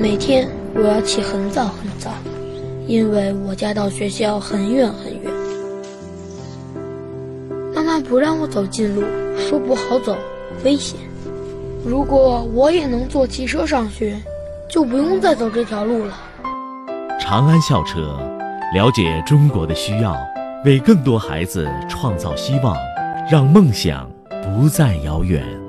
每天我要起很早很早因为我家到学校很远很远。妈妈不让我走近路说不好走危险。如果我也能坐汽车上学就不用再走这条路了。长安校车了解中国的需要为更多孩子创造希望让梦想不再遥远。